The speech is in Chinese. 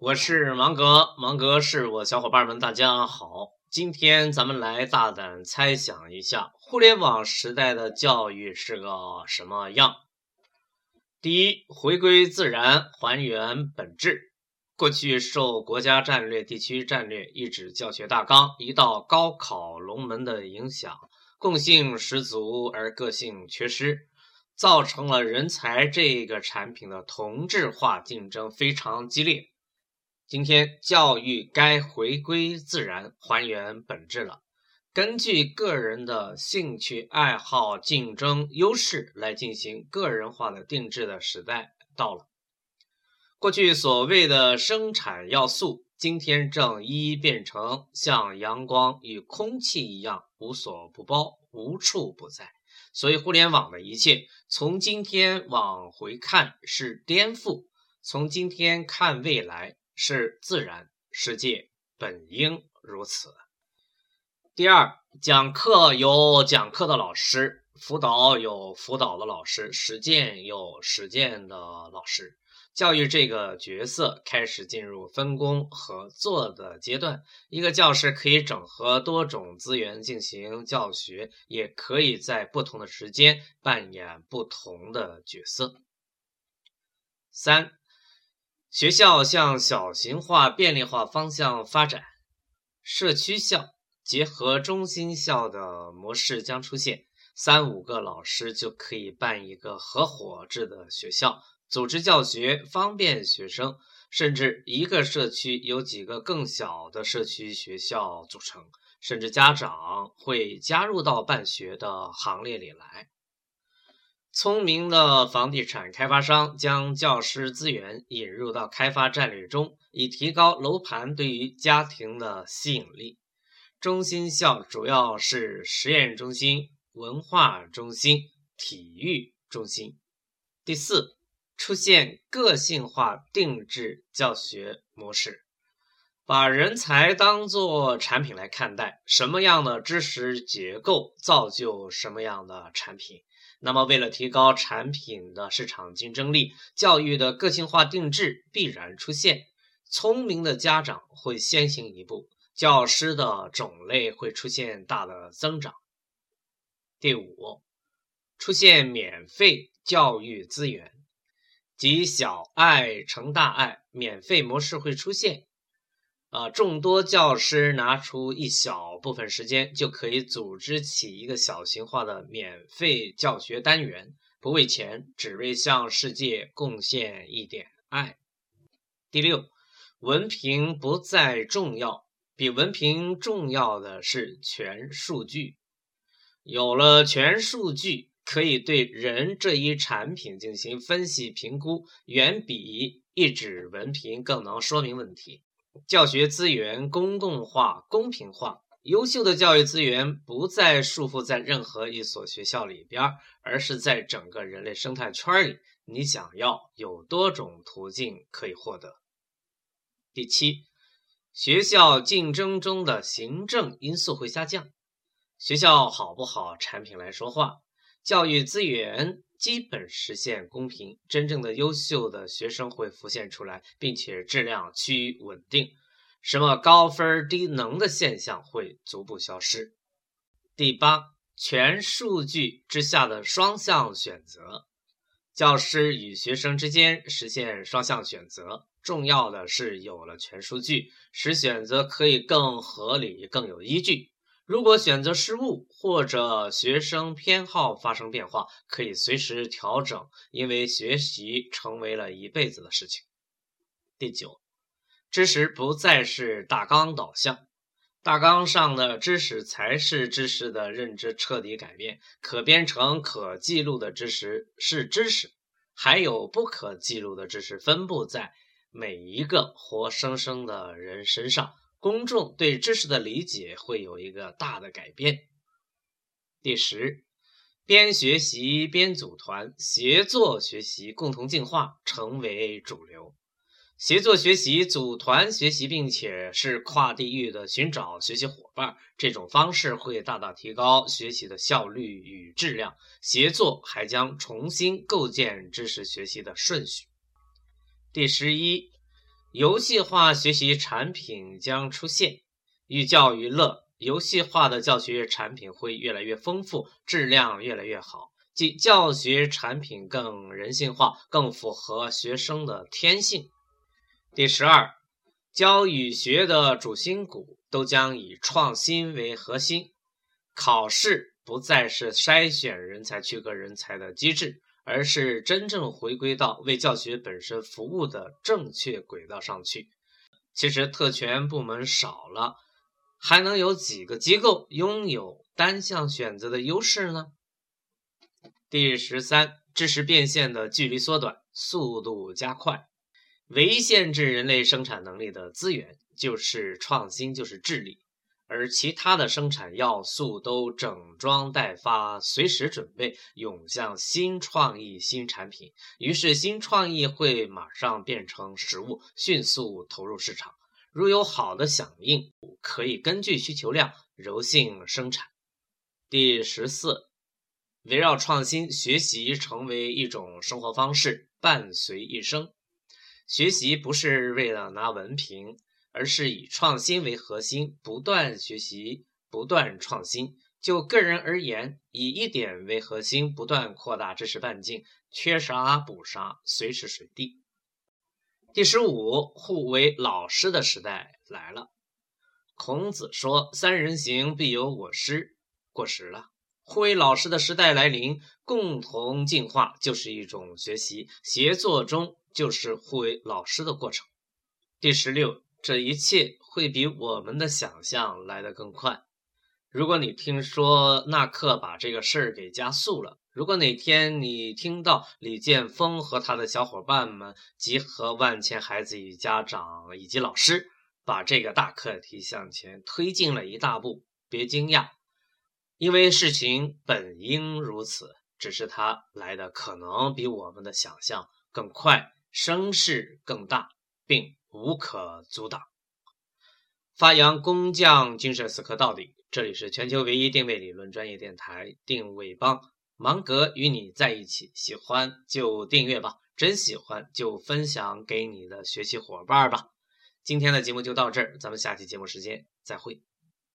我是芒格，芒格是我小伙伴们，大家好。今天咱们来大胆猜想一下，互联网时代的教育是个什么样？第一，回归自然，还原本质。过去受国家战略、地区战略、一纸教学大纲、一道高考龙门的影响，共性十足而个性缺失，造成了人才这个产品的同质化竞争非常激烈。今天教育该回归自然，还原本质了。根据个人的兴趣爱好、竞争优势来进行个人化的定制的时代到了。过去所谓的生产要素，今天正一一变成像阳光与空气一样无所不包、无处不在。所以，互联网的一切，从今天往回看是颠覆，从今天看未来是自然。世界本应如此。第二，讲课有讲课的老师，辅导有辅导的老师，实践有实践的老师。教育这个角色开始进入分工合作的阶段。一个教师可以整合多种资源进行教学，也可以在不同的时间扮演不同的角色。三、学校向小型化、便利化方向发展，社区校结合中心校的模式将出现。三五个老师就可以办一个合伙制的学校。组织教学方便学生，甚至一个社区有几个更小的社区学校组成，甚至家长会加入到办学的行列里来。聪明的房地产开发商将教师资源引入到开发战略中，以提高楼盘对于家庭的吸引力。中心校主要是实验中心、文化中心、体育中心。第四。出现个性化定制教学模式，把人才当做产品来看待，什么样的知识结构造就什么样的产品。那么，为了提高产品的市场竞争力，教育的个性化定制必然出现。聪明的家长会先行一步，教师的种类会出现大的增长。第五，出现免费教育资源。即小爱成大爱，免费模式会出现。啊，众多教师拿出一小部分时间，就可以组织起一个小型化的免费教学单元，不为钱，只为向世界贡献一点爱。第六，文凭不再重要，比文凭重要的是全数据。有了全数据。可以对人这一产品进行分析评估，远比一纸文凭更能说明问题。教学资源公共化、公平化，优秀的教育资源不再束缚在任何一所学校里边，而是在整个人类生态圈里。你想要有多种途径可以获得。第七，学校竞争中的行政因素会下降，学校好不好，产品来说话。教育资源基本实现公平，真正的优秀的学生会浮现出来，并且质量趋于稳定。什么高分低能的现象会逐步消失。第八，全数据之下的双向选择，教师与学生之间实现双向选择。重要的是有了全数据，使选择可以更合理、更有依据。如果选择失误或者学生偏好发生变化，可以随时调整，因为学习成为了一辈子的事情。第九，知识不再是大纲导向，大纲上的知识才是知识的认知彻底改变。可编程、可记录的知识是知识，还有不可记录的知识分布在每一个活生生的人身上。公众对知识的理解会有一个大的改变。第十，边学习边组团，协作学习，共同进化成为主流。协作学习、组团学习，并且是跨地域的寻找学习伙伴，这种方式会大大提高学习的效率与质量。协作还将重新构建知识学习的顺序。第十一。游戏化学习产品将出现，寓教于乐。游戏化的教学产品会越来越丰富，质量越来越好，即教学产品更人性化，更符合学生的天性。第十二，教与学的主心骨都将以创新为核心，考试不再是筛选人才、区隔人才的机制，而是真正回归到为教学本身服务的正确轨道上去。其实特权部门少了。还能有几个机构拥有单项选择的优势呢？第十三，知识变现的距离缩短，速度加快。唯一限制人类生产能力的资源就是创新，就是智力，而其他的生产要素都整装待发，随时准备涌向新创意、新产品。于是，新创意会马上变成实物，迅速投入市场。如有好的响应，可以根据需求量柔性生产。第十四，围绕创新学习成为一种生活方式，伴随一生。学习不是为了拿文凭，而是以创新为核心，不断学习，不断创新。就个人而言，以一点为核心，不断扩大知识半径，缺啥补啥，随时随地。第十五，互为老师的时代来了。孔子说：“三人行，必有我师。”过时了。互为老师的时代来临，共同进化就是一种学习，协作中就是互为老师的过程。第十六，这一切会比我们的想象来得更快。如果你听说纳克把这个事儿给加速了。如果哪天你听到李建峰和他的小伙伴们集合万千孩子与家长以及老师，把这个大课题向前推进了一大步，别惊讶，因为事情本应如此，只是它来的可能比我们的想象更快，声势更大，并无可阻挡。发扬工匠精神，死磕到底。这里是全球唯一定位理论专业电台定位帮。芒格与你在一起，喜欢就订阅吧，真喜欢就分享给你的学习伙伴吧。今天的节目就到这儿，咱们下期节目时间再会。